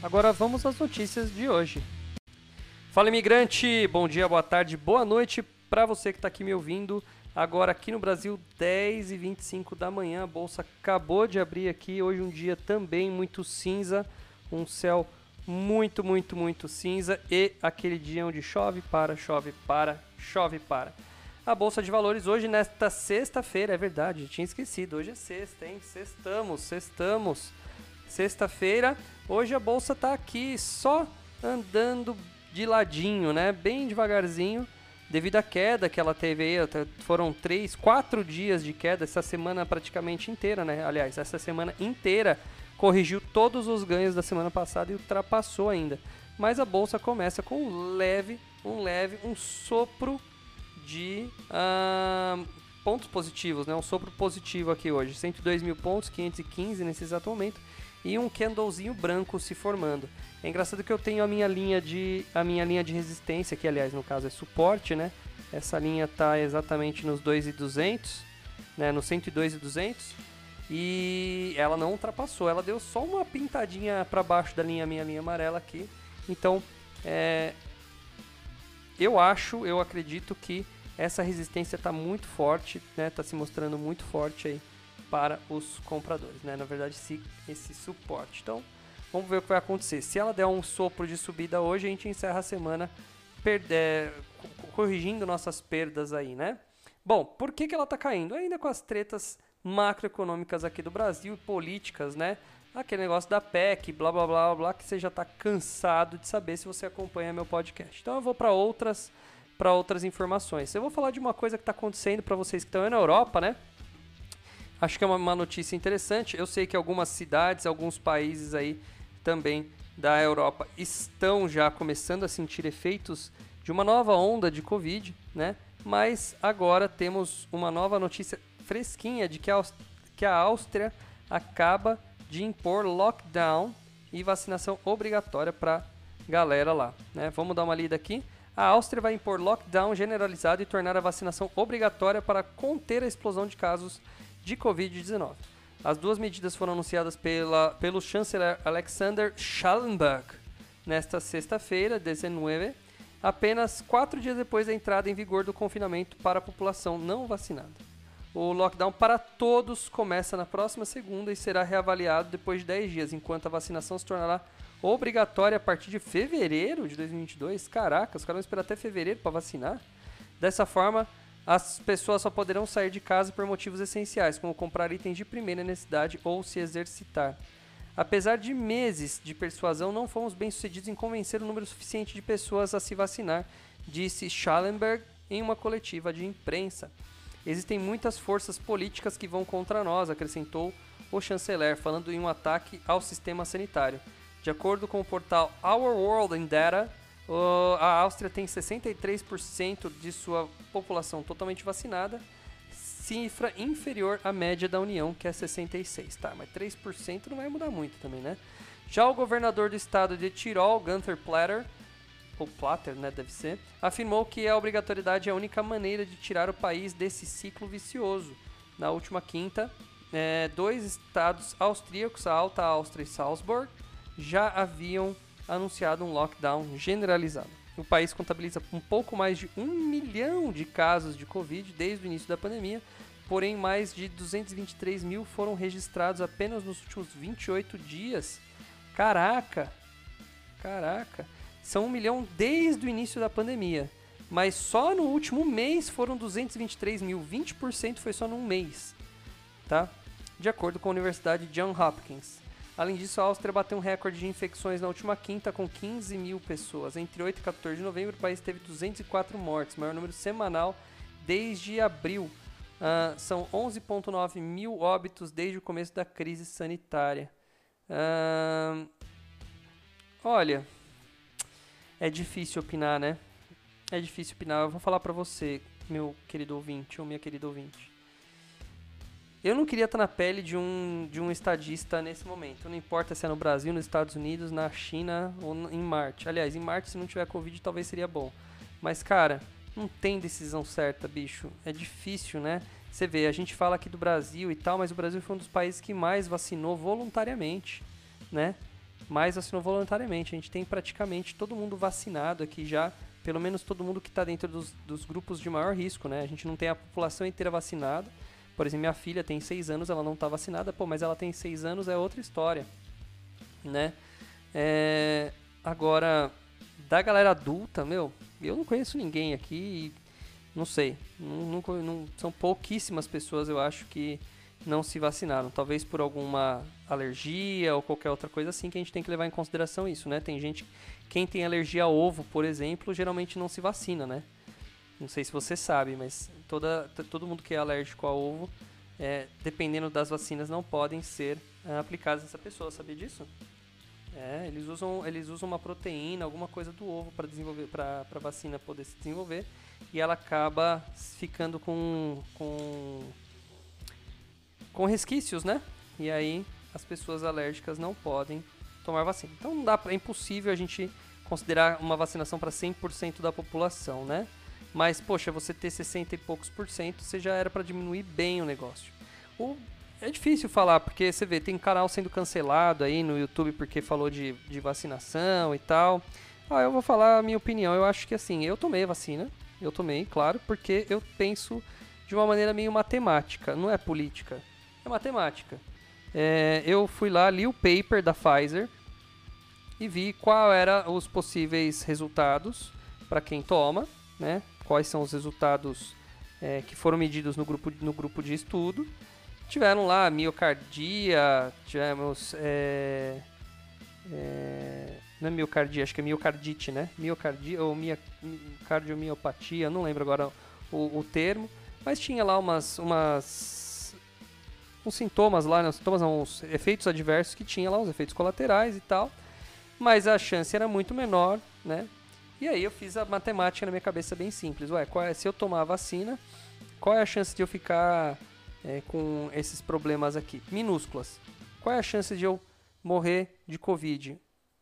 Agora vamos às notícias de hoje. Fala imigrante, bom dia, boa tarde, boa noite para você que está aqui me ouvindo. Agora aqui no Brasil, 10 e 25 da manhã, a bolsa acabou de abrir aqui. Hoje um dia também muito cinza, um céu muito, muito, muito cinza e aquele dia onde chove, para, chove, para, chove, para. A Bolsa de Valores hoje, nesta sexta-feira, é verdade, tinha esquecido, hoje é sexta, hein? Sextamos, sextamos. Sexta-feira, hoje a Bolsa tá aqui só andando de ladinho, né? Bem devagarzinho, devido à queda que ela teve aí, foram três, quatro dias de queda, essa semana praticamente inteira, né? Aliás, essa semana inteira corrigiu todos os ganhos da semana passada e ultrapassou ainda. Mas a bolsa começa com um leve, um leve, um sopro de uh, pontos positivos, né? Um sopro positivo aqui hoje, 102 mil pontos, 515 nesse exato momento e um candlezinho branco se formando. É engraçado que eu tenho a minha linha de a minha linha de resistência, que aliás no caso é suporte, né? Essa linha está exatamente nos 2,200, né? No 102,200 e ela não ultrapassou, ela deu só uma pintadinha para baixo da linha minha linha amarela aqui. Então, é, eu acho, eu acredito que essa resistência está muito forte, né? Está se mostrando muito forte aí para os compradores, né? Na verdade, esse, esse suporte. Então, vamos ver o que vai acontecer. Se ela der um sopro de subida hoje, a gente encerra a semana é, corrigindo nossas perdas aí, né? Bom, por que, que ela está caindo? Ainda com as tretas macroeconômicas aqui do Brasil e políticas, né? Aquele negócio da PEC, blá blá blá blá, que você já está cansado de saber se você acompanha meu podcast. Então eu vou para outras para outras informações. Eu vou falar de uma coisa que está acontecendo para vocês que estão na Europa, né? Acho que é uma, uma notícia interessante. Eu sei que algumas cidades, alguns países aí também da Europa estão já começando a sentir efeitos de uma nova onda de Covid, né? Mas agora temos uma nova notícia fresquinha de que a, que a Áustria acaba de impor lockdown e vacinação obrigatória para galera lá. Né? Vamos dar uma lida aqui. A Áustria vai impor lockdown generalizado e tornar a vacinação obrigatória para conter a explosão de casos de Covid-19. As duas medidas foram anunciadas pela, pelo chanceler Alexander Schallenberg nesta sexta-feira, 19, apenas quatro dias depois da entrada em vigor do confinamento para a população não vacinada. O lockdown para todos começa na próxima segunda e será reavaliado depois de 10 dias, enquanto a vacinação se tornará obrigatória a partir de fevereiro de 2022. Caraca, os caras vão esperar até fevereiro para vacinar. Dessa forma, as pessoas só poderão sair de casa por motivos essenciais, como comprar itens de primeira necessidade ou se exercitar. Apesar de meses de persuasão, não fomos bem-sucedidos em convencer o número suficiente de pessoas a se vacinar, disse Schallenberg em uma coletiva de imprensa. Existem muitas forças políticas que vão contra nós, acrescentou o chanceler, falando em um ataque ao sistema sanitário. De acordo com o portal Our World in Data, a Áustria tem 63% de sua população totalmente vacinada, cifra inferior à média da União, que é 66%. Tá, mas 3% não vai mudar muito também, né? Já o governador do estado de Tirol, Gunther Platter, ou Platter, né, deve ser, afirmou que a obrigatoriedade é a única maneira de tirar o país desse ciclo vicioso. Na última quinta, é, dois estados austríacos, a Alta Áustria e Salzburg, já haviam anunciado um lockdown generalizado. O país contabiliza um pouco mais de um milhão de casos de Covid desde o início da pandemia, porém mais de 223 mil foram registrados apenas nos últimos 28 dias. Caraca! Caraca! são um milhão desde o início da pandemia. Mas só no último mês foram 223 mil, 20% foi só num mês, tá? De acordo com a Universidade John Hopkins. Além disso, a Áustria bateu um recorde de infecções na última quinta com 15 mil pessoas. Entre 8 e 14 de novembro, o país teve 204 mortes, maior número semanal desde abril. Uh, são 11,9 mil óbitos desde o começo da crise sanitária. Uh, Olha, é difícil opinar, né? É difícil opinar. Eu vou falar pra você, meu querido ouvinte ou minha querida ouvinte. Eu não queria estar na pele de um, de um estadista nesse momento. Não importa se é no Brasil, nos Estados Unidos, na China ou em Marte. Aliás, em Marte, se não tiver Covid, talvez seria bom. Mas, cara, não tem decisão certa, bicho. É difícil, né? Você vê, a gente fala aqui do Brasil e tal, mas o Brasil foi um dos países que mais vacinou voluntariamente, né? Mais vacinou voluntariamente. A gente tem praticamente todo mundo vacinado aqui já, pelo menos todo mundo que está dentro dos, dos grupos de maior risco, né? A gente não tem a população inteira vacinada. Por exemplo, minha filha tem 6 anos, ela não está vacinada, pô, mas ela tem 6 anos, é outra história, né? É, agora, da galera adulta, meu, eu não conheço ninguém aqui, não sei, não, são pouquíssimas pessoas, eu acho, que não se vacinaram. Talvez por alguma alergia ou qualquer outra coisa assim que a gente tem que levar em consideração isso, né? Tem gente, quem tem alergia a ovo, por exemplo, geralmente não se vacina, né? Não sei se você sabe, mas toda, todo mundo que é alérgico a ovo, é, dependendo das vacinas, não podem ser é, aplicadas nessa pessoa. Sabia disso? É, eles usam, eles usam uma proteína, alguma coisa do ovo para desenvolver, para a vacina poder se desenvolver e ela acaba ficando com, com, com resquícios, né? E aí as pessoas alérgicas não podem tomar vacina. Então não dá, é impossível a gente considerar uma vacinação para 100% da população, né? Mas, poxa, você ter 60 e poucos por cento, você já era para diminuir bem o negócio. O, é difícil falar, porque você vê, tem canal sendo cancelado aí no YouTube porque falou de, de vacinação e tal. Ah, eu vou falar a minha opinião. Eu acho que assim, eu tomei a vacina, eu tomei, claro, porque eu penso de uma maneira meio matemática, não é política, é matemática. É, eu fui lá, li o paper da Pfizer e vi qual era os possíveis resultados para quem toma, né? Quais são os resultados é, que foram medidos no grupo, no grupo de estudo. Tiveram lá miocardia, tivemos. É, é, não é miocardia, acho que é miocardite, né? Miocardia ou mia, cardiomiopatia, não lembro agora o, o termo. Mas tinha lá umas, umas uns sintomas lá, né? sintomas, não, uns efeitos adversos que tinha lá, os efeitos colaterais e tal. Mas a chance era muito menor, né? E aí eu fiz a matemática na minha cabeça bem simples. Ué, é, se eu tomar a vacina, qual é a chance de eu ficar é, com esses problemas aqui? Minúsculas. Qual é a chance de eu morrer de Covid?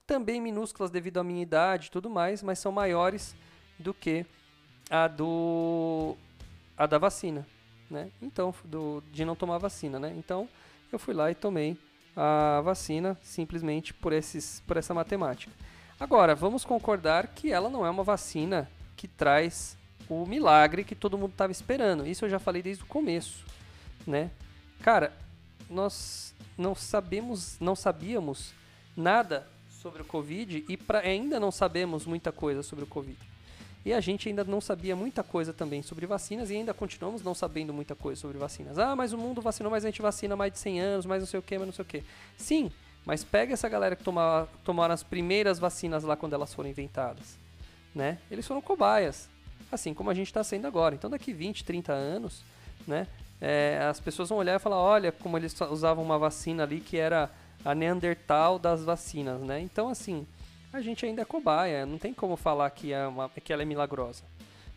Também minúsculas devido à minha idade e tudo mais, mas são maiores do que a do a da vacina, né? Então, do, de não tomar vacina, né? Então, eu fui lá e tomei a vacina simplesmente por esses por essa matemática. Agora, vamos concordar que ela não é uma vacina que traz o milagre que todo mundo estava esperando. Isso eu já falei desde o começo, né? Cara, nós não sabemos, não sabíamos nada sobre o Covid e pra, ainda não sabemos muita coisa sobre o Covid. E a gente ainda não sabia muita coisa também sobre vacinas e ainda continuamos não sabendo muita coisa sobre vacinas. Ah, mas o mundo vacinou, mas a gente vacina mais de 100 anos, mais não sei o que, mas não sei o que. Sim, mas pega essa galera que tomava, tomaram as primeiras vacinas lá quando elas foram inventadas. Né? Eles foram cobaias, assim como a gente está sendo agora. Então daqui 20, 30 anos, né, é, as pessoas vão olhar e falar, olha como eles usavam uma vacina ali que era a Neandertal das vacinas, né? Então assim, a gente ainda é cobaia, não tem como falar que, é uma, que ela é milagrosa.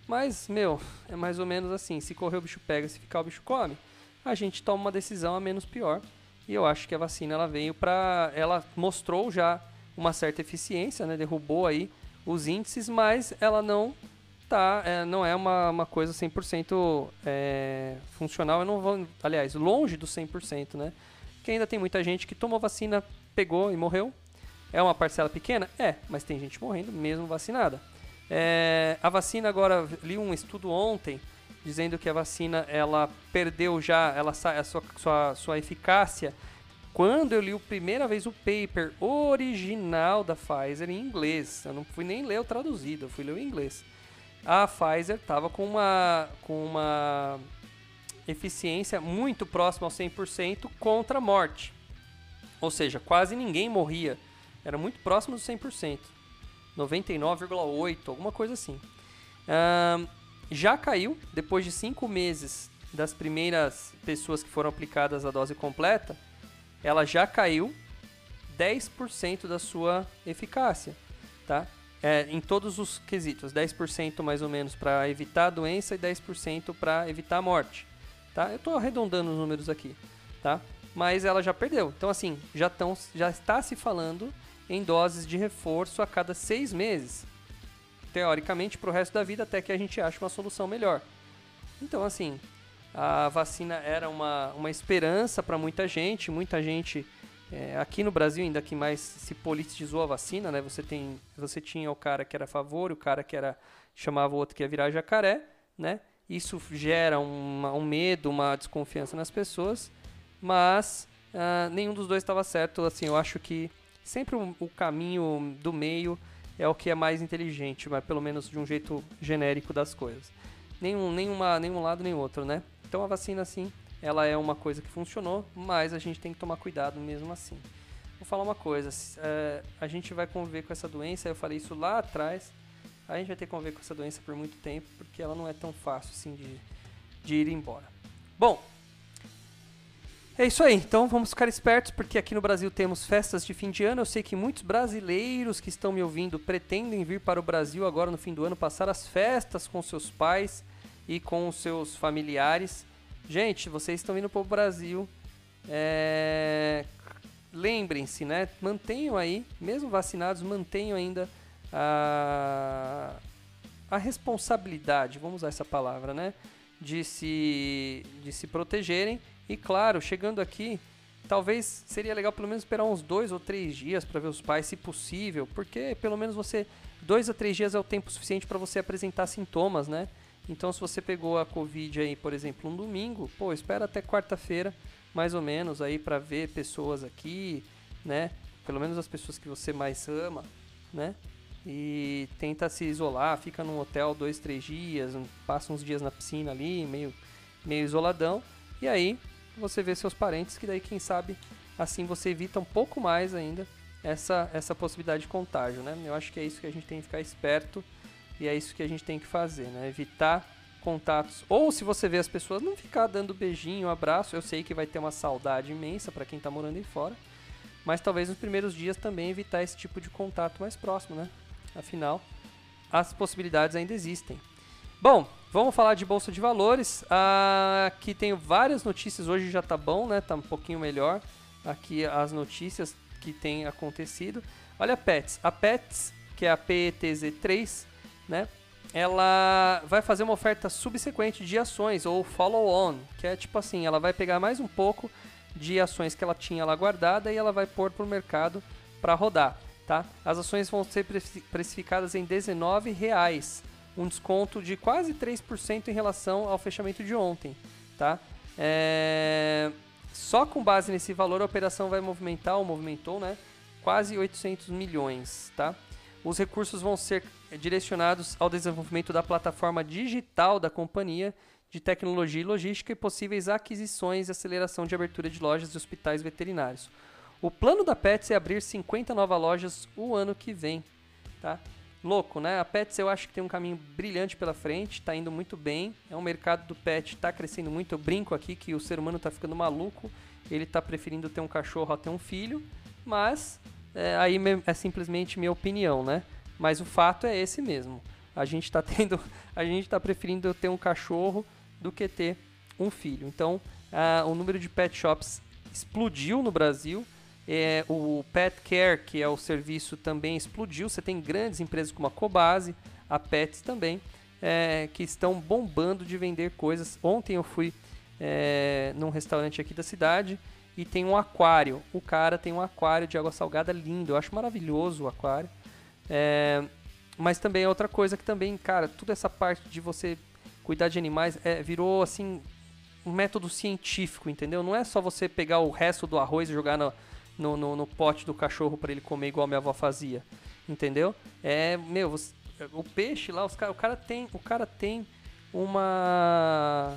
Mas, meu, é mais ou menos assim, se correr o bicho pega, se ficar o bicho come, a gente toma uma decisão a menos pior e eu acho que a vacina ela veio para. Ela mostrou já uma certa eficiência, né? derrubou aí os índices, mas ela não tá, é, não é uma, uma coisa 100% é, funcional. Eu não vou, aliás, longe do 100%, né? Que ainda tem muita gente que tomou vacina, pegou e morreu. É uma parcela pequena? É, mas tem gente morrendo mesmo vacinada. É, a vacina agora, li um estudo ontem dizendo que a vacina ela perdeu já ela a sua, sua, sua eficácia. Quando eu li a primeira vez o paper original da Pfizer em inglês, eu não fui nem ler o traduzido, eu fui ler o inglês. A Pfizer estava com uma, com uma eficiência muito próxima ao 100% contra a morte. Ou seja, quase ninguém morria. Era muito próximo do 100%. 99,8%, alguma coisa assim. Um, já caiu depois de cinco meses das primeiras pessoas que foram aplicadas a dose completa. Ela já caiu 10% da sua eficácia, tá? É, em todos os quesitos, 10% mais ou menos para evitar a doença e 10% para evitar a morte, tá? Eu estou arredondando os números aqui, tá? Mas ela já perdeu. Então assim, já, tão, já está se falando em doses de reforço a cada seis meses, teoricamente para o resto da vida até que a gente ache uma solução melhor. Então assim, a vacina era uma, uma esperança para muita gente, muita gente é, aqui no Brasil, ainda que mais se politizou a vacina, né? Você, tem, você tinha o cara que era a favor, o cara que era chamava o outro que ia virar jacaré, né? Isso gera uma, um medo, uma desconfiança nas pessoas, mas uh, nenhum dos dois estava certo. Assim, eu acho que sempre o, o, caminho do meio é o que é mais inteligente, mas pelo menos de um jeito genérico das coisas. Nenhum, nenhuma, nenhum lado nem outro, né? Então a vacina, assim, ela é uma coisa que funcionou, mas a gente tem que tomar cuidado mesmo assim. Vou falar uma coisa, é, a gente vai conviver com essa doença, eu falei isso lá atrás, a gente vai ter que conviver com essa doença por muito tempo, porque ela não é tão fácil assim de, de ir embora. Bom, é isso aí, então vamos ficar espertos, porque aqui no Brasil temos festas de fim de ano. Eu sei que muitos brasileiros que estão me ouvindo pretendem vir para o Brasil agora no fim do ano passar as festas com seus pais e com os seus familiares. Gente, vocês estão indo para o Brasil. É... Lembrem-se, né? Mantenham aí, mesmo vacinados, mantenham ainda a, a responsabilidade, vamos usar essa palavra, né? De se, de se protegerem. E claro, chegando aqui, talvez seria legal pelo menos esperar uns dois ou três dias para ver os pais, se possível, porque pelo menos você dois a três dias é o tempo suficiente para você apresentar sintomas, né? Então, se você pegou a Covid aí, por exemplo, um domingo, pô, espera até quarta-feira, mais ou menos, aí para ver pessoas aqui, né? Pelo menos as pessoas que você mais ama, né? E tenta se isolar, fica num hotel dois, três dias, passa uns dias na piscina ali, meio, meio isoladão. E aí você vê seus parentes, que daí, quem sabe, assim você evita um pouco mais ainda essa, essa possibilidade de contágio, né? Eu acho que é isso que a gente tem que ficar esperto e é isso que a gente tem que fazer, né? Evitar contatos. Ou se você vê as pessoas, não ficar dando beijinho, abraço. Eu sei que vai ter uma saudade imensa para quem está morando aí fora. Mas talvez nos primeiros dias também evitar esse tipo de contato mais próximo, né? Afinal, as possibilidades ainda existem. Bom, vamos falar de bolsa de valores. Aqui tenho várias notícias. Hoje já tá bom, né? Tá um pouquinho melhor. Aqui as notícias que têm acontecido. Olha a Pets. A Pets, que é a PETZ3, né? Ela vai fazer uma oferta subsequente de ações ou follow-on, que é tipo assim, ela vai pegar mais um pouco de ações que ela tinha lá guardada e ela vai pôr para o mercado para rodar, tá? As ações vão ser precificadas em R$19,00, um desconto de quase 3% em relação ao fechamento de ontem, tá? É... Só com base nesse valor a operação vai movimentar, ou movimentou, né? Quase 800 milhões, tá? Os recursos vão ser direcionados ao desenvolvimento da plataforma digital da companhia de tecnologia e logística e possíveis aquisições e aceleração de abertura de lojas e hospitais veterinários. O plano da Pets é abrir 50 novas lojas o ano que vem, tá? Louco, né? A Pets eu acho que tem um caminho brilhante pela frente, está indo muito bem. É um mercado do pet, está crescendo muito. Eu brinco aqui que o ser humano está ficando maluco. Ele está preferindo ter um cachorro a ter um filho, mas é, aí é simplesmente minha opinião, né? Mas o fato é esse mesmo. A gente está tendo, a gente está preferindo ter um cachorro do que ter um filho. Então, o número de pet shops explodiu no Brasil. É, o Pet Care, que é o serviço, também explodiu. Você tem grandes empresas como a Cobase, a Pets também, é, que estão bombando de vender coisas. Ontem eu fui é, num restaurante aqui da cidade e tem um aquário. O cara tem um aquário de água salgada lindo. Eu acho maravilhoso o aquário. É, mas também é outra coisa que também, cara, toda essa parte de você cuidar de animais é, virou assim um método científico, entendeu? Não é só você pegar o resto do arroz e jogar no, no, no, no pote do cachorro para ele comer igual minha avó fazia, entendeu? É, meu, você, o peixe lá, os, o cara tem, o cara tem uma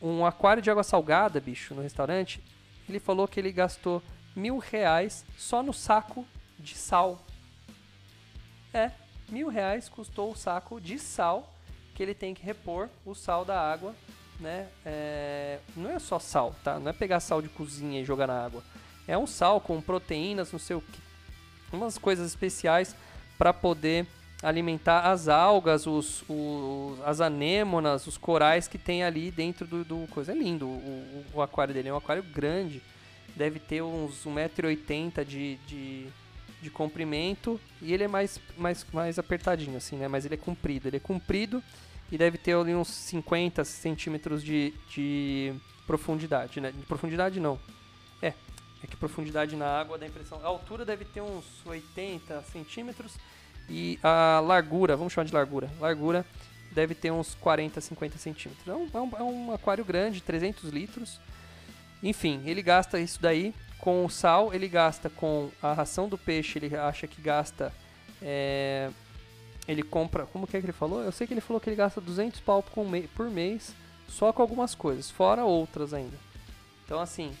um aquário de água salgada, bicho, no restaurante ele falou que ele gastou mil reais só no saco de sal. É, mil reais custou o saco de sal que ele tem que repor o sal da água, né? É, não é só sal, tá? Não é pegar sal de cozinha e jogar na água. É um sal com proteínas, não sei o que, umas coisas especiais para poder alimentar as algas, os, os, as anêmonas, os corais que tem ali dentro do, do coisa. É lindo o, o, o, aquário dele, é um aquário grande, deve ter uns 1,80m de, de, de comprimento e ele é mais, mais, mais apertadinho assim, né? Mas ele é comprido, ele é comprido e deve ter ali uns 50 centímetros de, de profundidade, né? De profundidade não. É, que profundidade na água dá a impressão. A altura deve ter uns 80 centímetros e a largura, vamos chamar de largura, largura deve ter uns 40, 50 centímetros. É um, é um, é um aquário grande, 300 litros. Enfim, ele gasta isso daí com o sal, ele gasta com a ração do peixe, ele acha que gasta. É, ele compra. Como que é que ele falou? Eu sei que ele falou que ele gasta 200 pau por mês só com algumas coisas, fora outras ainda. Então, assim,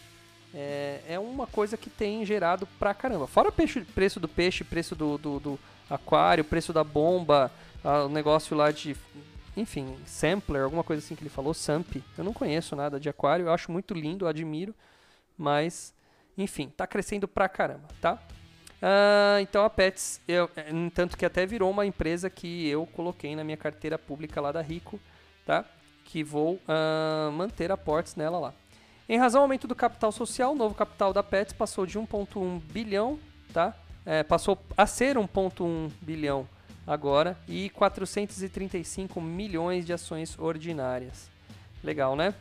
é, é uma coisa que tem gerado pra caramba. Fora o peixe, preço do peixe, preço do, do, do aquário, preço da bomba, o negócio lá de. Enfim, sampler, alguma coisa assim que ele falou, Samp. Eu não conheço nada de aquário, eu acho muito lindo, admiro, mas, enfim, tá crescendo pra caramba, tá? Uh, então a Pets, eu, tanto que até virou uma empresa que eu coloquei na minha carteira pública lá da Rico, tá? Que vou uh, manter aportes nela lá. Em razão do aumento do capital social, o novo capital da Pets passou de 1,1 bilhão, tá? é, passou a ser 1,1 bilhão agora e 435 milhões de ações ordinárias. Legal, né?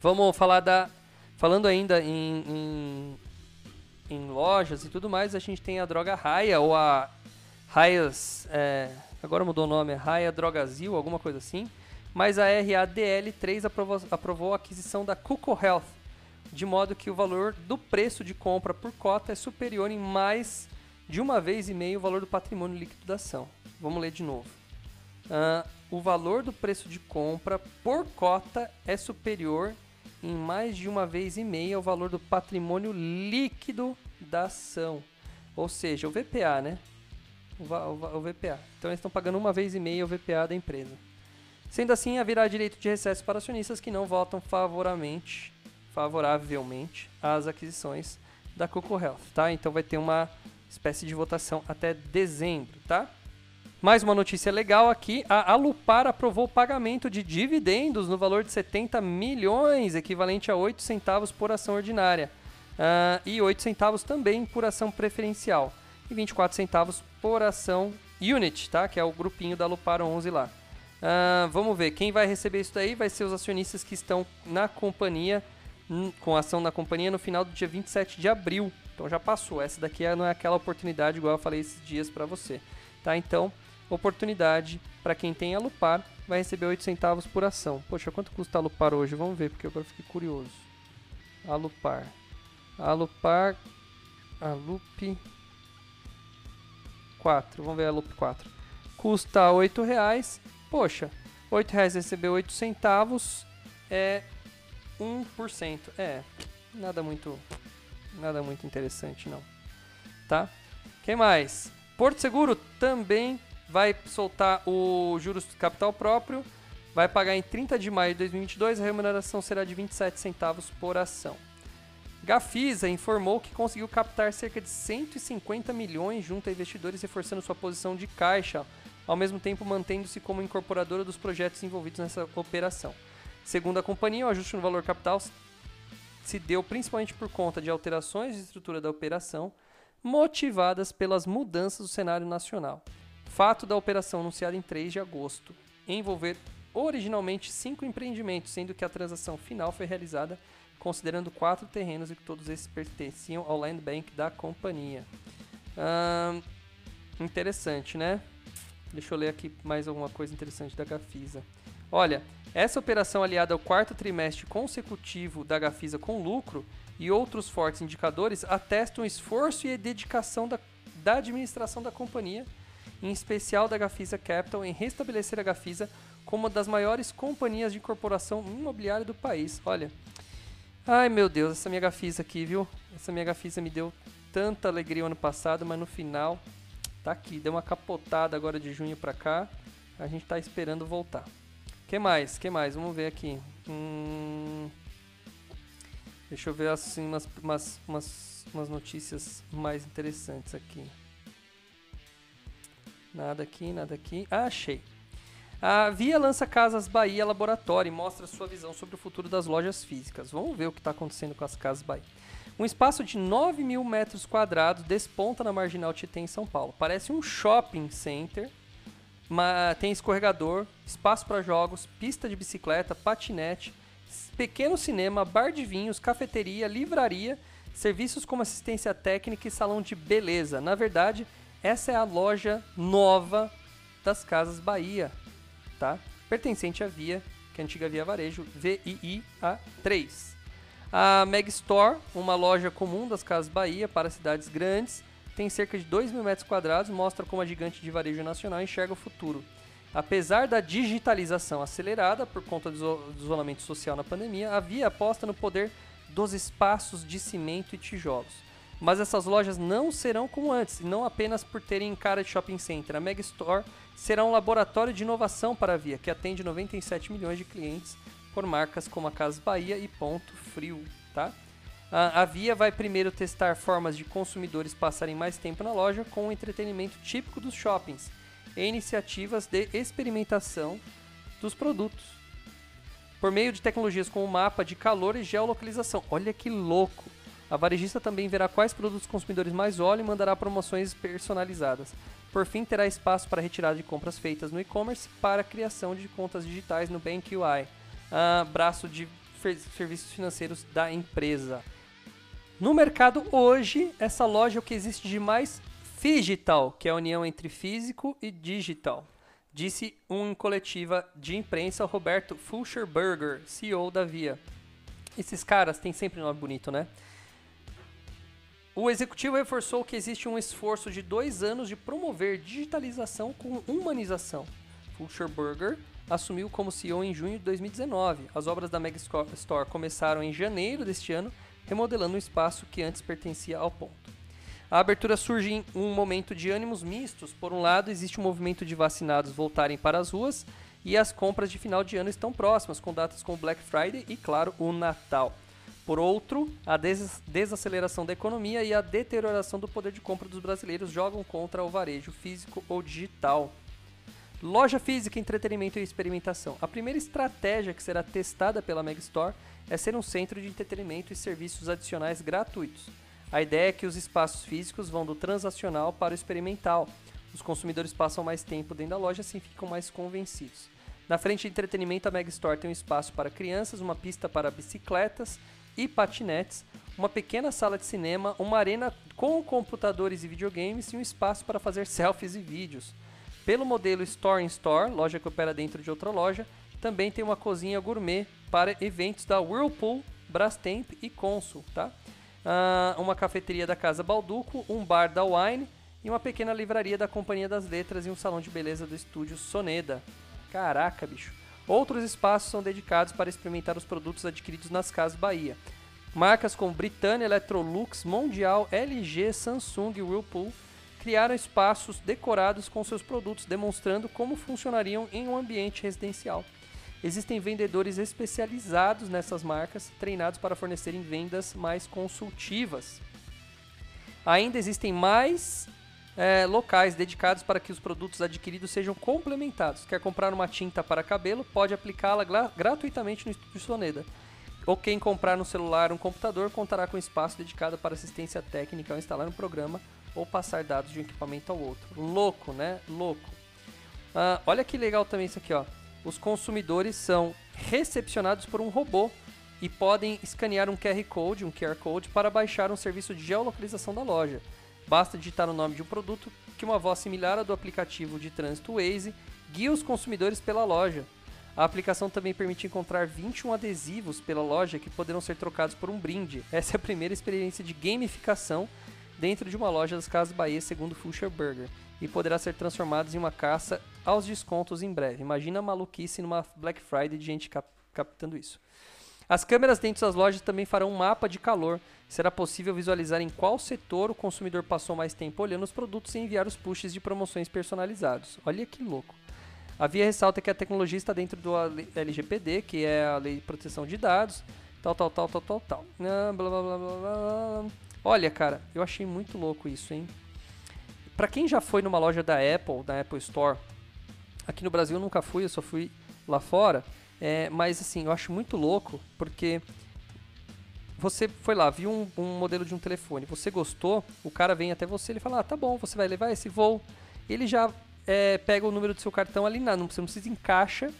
Vamos falar da. Falando ainda em, em, em lojas e tudo mais, a gente tem a droga Raia ou a Raias. É, agora mudou o nome, é Raia Drogazil, alguma coisa assim. Mas a RADL3 aprovou, aprovou a aquisição da Cuco Health de modo que o valor do preço de compra por cota é superior em mais de uma vez e meio o valor do patrimônio líquido da ação. Vamos ler de novo. Uh, o valor do preço de compra por cota é superior em mais de uma vez e meia ao valor do patrimônio líquido da ação. Ou seja, o VPA, né? O, o, o VPA. Então eles estão pagando uma vez e meia o VPA da empresa. Sendo assim, haverá direito de recesso para acionistas que não votam favoravelmente favoravelmente às aquisições da Coco Health, tá? Então vai ter uma espécie de votação até dezembro, tá? Mais uma notícia legal aqui, a Alupar aprovou o pagamento de dividendos no valor de 70 milhões, equivalente a 8 centavos por ação ordinária, uh, e 8 centavos também por ação preferencial, e 24 centavos por ação Unit, tá? Que é o grupinho da Alupar 11 lá. Uh, vamos ver, quem vai receber isso daí vai ser os acionistas que estão na companhia com ação na companhia no final do dia 27 de abril. Então já passou. Essa daqui é, não é aquela oportunidade igual eu falei esses dias para você. Tá? Então, oportunidade para quem tem a Lupar vai receber 8 centavos por ação. Poxa, quanto custa a Lupar hoje? Vamos ver, porque agora fiquei curioso. A Lupar. A Lupar. A Lup 4. Vamos ver a Lup 4. Custa 8 reais. Poxa, 8 reais recebeu 8 centavos. É 1%. É, nada muito nada muito interessante não. Tá? Quem mais? Porto Seguro também vai soltar o juros capital próprio, vai pagar em 30 de maio de 2022, a remuneração será de 27 centavos por ação. Gafisa informou que conseguiu captar cerca de 150 milhões junto a investidores, reforçando sua posição de caixa, ao mesmo tempo mantendo-se como incorporadora dos projetos envolvidos nessa operação. Segundo a companhia, o ajuste no valor capital se deu principalmente por conta de alterações de estrutura da operação motivadas pelas mudanças do cenário nacional. Fato da operação anunciada em 3 de agosto, envolver originalmente cinco empreendimentos, sendo que a transação final foi realizada considerando quatro terrenos e que todos esses pertenciam ao land bank da companhia. Hum, interessante, né? Deixa eu ler aqui mais alguma coisa interessante da Gafisa. Olha, essa operação aliada ao quarto trimestre consecutivo da Gafisa com lucro e outros fortes indicadores atestam o esforço e dedicação da, da administração da companhia, em especial da Gafisa Capital, em restabelecer a Gafisa como uma das maiores companhias de incorporação imobiliária do país. Olha, ai meu Deus, essa minha Gafisa aqui, viu? Essa minha Gafisa me deu tanta alegria ano passado, mas no final tá aqui, deu uma capotada agora de junho para cá. A gente tá esperando voltar que mais? que mais? Vamos ver aqui. Hum... Deixa eu ver assim umas, umas, umas, umas notícias mais interessantes aqui. Nada aqui, nada aqui. Ah, achei. A Via lança Casas Bahia Laboratório e mostra sua visão sobre o futuro das lojas físicas. Vamos ver o que está acontecendo com as Casas Bahia. Um espaço de 9 mil metros quadrados desponta na Marginal Tietê, em São Paulo. Parece um shopping center. Uma, tem escorregador, espaço para jogos, pista de bicicleta, patinete, pequeno cinema, bar de vinhos, cafeteria, livraria, serviços como assistência técnica e salão de beleza. Na verdade, essa é a loja nova das Casas Bahia, tá? Pertencente à Via, que é a antiga Via Varejo, VIIA3. A Meg Store, uma loja comum das Casas Bahia para cidades grandes, tem cerca de 2 mil metros quadrados, mostra como a gigante de varejo nacional enxerga o futuro. Apesar da digitalização acelerada por conta do isolamento social na pandemia, a Via aposta no poder dos espaços de cimento e tijolos. Mas essas lojas não serão como antes, e não apenas por terem cara de shopping center. A Mega Store será um laboratório de inovação para a Via, que atende 97 milhões de clientes por marcas como a Casa Bahia e Ponto Frio. Tá? A, Via vai primeiro testar formas de consumidores passarem mais tempo na loja com o entretenimento típico dos shoppings e iniciativas de experimentação dos produtos. Por meio de tecnologias como mapa de calor e geolocalização. Olha que louco! A varejista também verá quais produtos consumidores mais olham e mandará promoções personalizadas. Por fim, terá espaço para retirada de compras feitas no e-commerce para criação de contas digitais no BankUI, uh, braço de serviços financeiros da empresa. No mercado hoje, essa loja é o que existe de mais digital, que é a união entre físico e digital, disse um coletiva de imprensa Roberto Fulcherberger, CEO da Via. Esses caras têm sempre nome bonito, né? O executivo reforçou que existe um esforço de dois anos de promover digitalização com humanização. Fulcherberger assumiu como CEO em junho de 2019. As obras da Mega Store começaram em janeiro deste ano, remodelando um espaço que antes pertencia ao ponto. A abertura surge em um momento de ânimos mistos. Por um lado, existe um movimento de vacinados voltarem para as ruas e as compras de final de ano estão próximas, com datas como Black Friday e, claro, o Natal. Por outro, a des desaceleração da economia e a deterioração do poder de compra dos brasileiros jogam contra o varejo físico ou digital. Loja física, entretenimento e experimentação. A primeira estratégia que será testada pela Megastore é ser um centro de entretenimento e serviços adicionais gratuitos. A ideia é que os espaços físicos vão do transacional para o experimental. Os consumidores passam mais tempo dentro da loja, assim ficam mais convencidos. Na frente de entretenimento, a Megastore tem um espaço para crianças, uma pista para bicicletas e patinetes, uma pequena sala de cinema, uma arena com computadores e videogames e um espaço para fazer selfies e vídeos. Pelo modelo Store in Store, loja que opera dentro de outra loja, também tem uma cozinha gourmet para eventos da Whirlpool, Brastemp e Consul, tá? Uh, uma cafeteria da Casa Balduco, um bar da Wine e uma pequena livraria da Companhia das Letras e um salão de beleza do estúdio Soneda. Caraca, bicho. Outros espaços são dedicados para experimentar os produtos adquiridos nas Casas Bahia. Marcas como Britânia, Electrolux, Mondial, LG, Samsung e Whirlpool criaram espaços decorados com seus produtos, demonstrando como funcionariam em um ambiente residencial. Existem vendedores especializados nessas marcas, treinados para fornecerem vendas mais consultivas. Ainda existem mais é, locais dedicados para que os produtos adquiridos sejam complementados. Quer comprar uma tinta para cabelo, pode aplicá-la gratuitamente no Estúdio Soneda. Ou quem comprar no celular um computador contará com espaço dedicado para assistência técnica ao instalar um programa ou passar dados de um equipamento ao outro. Louco, né? Louco. Ah, olha que legal também isso aqui, ó. Os consumidores são recepcionados por um robô e podem escanear um QR Code, um QR Code, para baixar um serviço de geolocalização da loja. Basta digitar o nome de um produto que uma voz similar à do aplicativo de trânsito Waze guia os consumidores pela loja. A aplicação também permite encontrar 21 adesivos pela loja que poderão ser trocados por um brinde. Essa é a primeira experiência de gamificação dentro de uma loja das Casas Bahia, segundo Fuscher Burger, e poderá ser transformada em uma caça aos descontos em breve. Imagina a maluquice numa Black Friday de gente cap captando isso. As câmeras dentro das lojas também farão um mapa de calor. Será possível visualizar em qual setor o consumidor passou mais tempo olhando os produtos e enviar os pushes de promoções personalizados. Olha que louco. A Via ressalta que a tecnologia está dentro do LGPD, que é a Lei de Proteção de Dados, tal, tal, tal, tal, tal, tal. Ah, blá, blá, blá, blá, blá. Olha, cara, eu achei muito louco isso, hein? Pra quem já foi numa loja da Apple, da Apple Store, aqui no Brasil eu nunca fui, eu só fui lá fora. É, mas assim, eu acho muito louco porque você foi lá, viu um, um, modelo de um telefone, você gostou, o cara vem até você, ele fala, ah, tá bom, você vai levar esse voo. Ele já é, pega o número do seu cartão ali, não, você não precisa encaixa,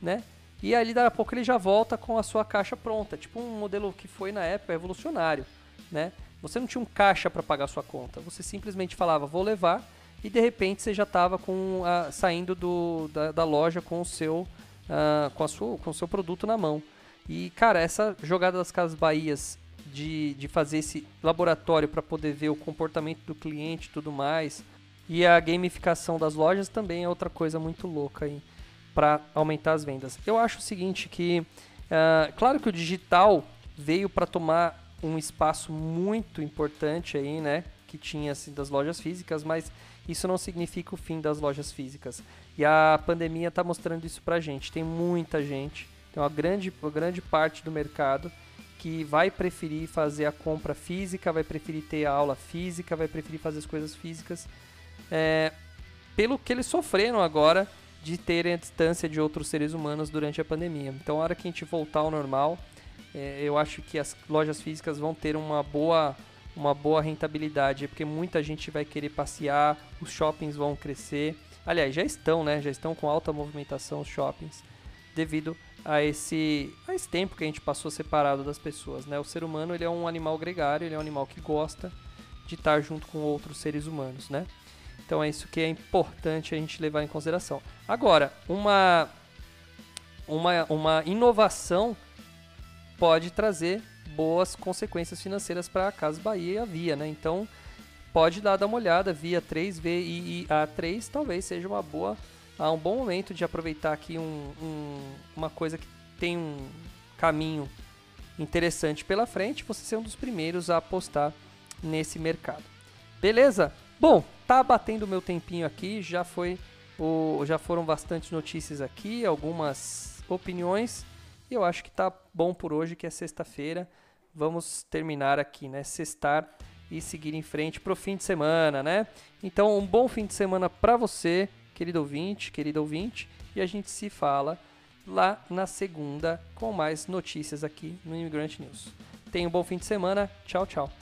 né? E ali, daqui a pouco, ele já volta com a sua caixa pronta. Tipo um modelo que foi na época revolucionário, né? Você não tinha um caixa para pagar sua conta. Você simplesmente falava, vou levar. E de repente você já estava com a, saindo do, da, da, loja com o seu uh, com, a sua, com o seu produto na mão. E, cara, essa jogada das Casas Bahias de, de fazer esse laboratório para poder ver o comportamento do cliente e tudo mais. E a gamificação das lojas também é outra coisa muito louca para aumentar as vendas. Eu acho o seguinte que, uh, claro que o digital veio para tomar um espaço muito importante aí, né, que tinha assim, das lojas físicas, mas isso não significa o fim das lojas físicas. E a pandemia está mostrando isso para gente. Tem muita gente, tem uma grande, uma grande parte do mercado que vai preferir fazer a compra física, vai preferir ter a aula física, vai preferir fazer as coisas físicas, é, pelo que eles sofreram agora de terem a distância de outros seres humanos durante a pandemia. Então, a hora que a gente voltar ao normal, eu acho que as lojas físicas vão ter uma boa, uma boa rentabilidade, porque muita gente vai querer passear, os shoppings vão crescer. Aliás, já estão, né? Já estão com alta movimentação os shoppings, devido a esse, a esse tempo que a gente passou separado das pessoas, né? O ser humano ele é um animal gregário, ele é um animal que gosta de estar junto com outros seres humanos, né? Então é isso que é importante a gente levar em consideração. Agora, uma, uma, uma inovação pode trazer boas consequências financeiras para a Casa Bahia e a Via, né? Então pode dar, uma olhada, Via 3, VIA 3 talvez seja uma boa, ah, um bom momento de aproveitar aqui um, um, uma coisa que tem um caminho interessante pela frente, você ser um dos primeiros a apostar nesse mercado. Beleza? Bom, tá batendo meu tempinho aqui, já foi o, já foram bastantes notícias aqui, algumas opiniões. E eu acho que tá bom por hoje, que é sexta-feira. Vamos terminar aqui, né? Sextar e seguir em frente pro fim de semana, né? Então, um bom fim de semana para você, querido ouvinte, querido ouvinte, e a gente se fala lá na segunda com mais notícias aqui no Immigrant News. Tenha um bom fim de semana. Tchau, tchau.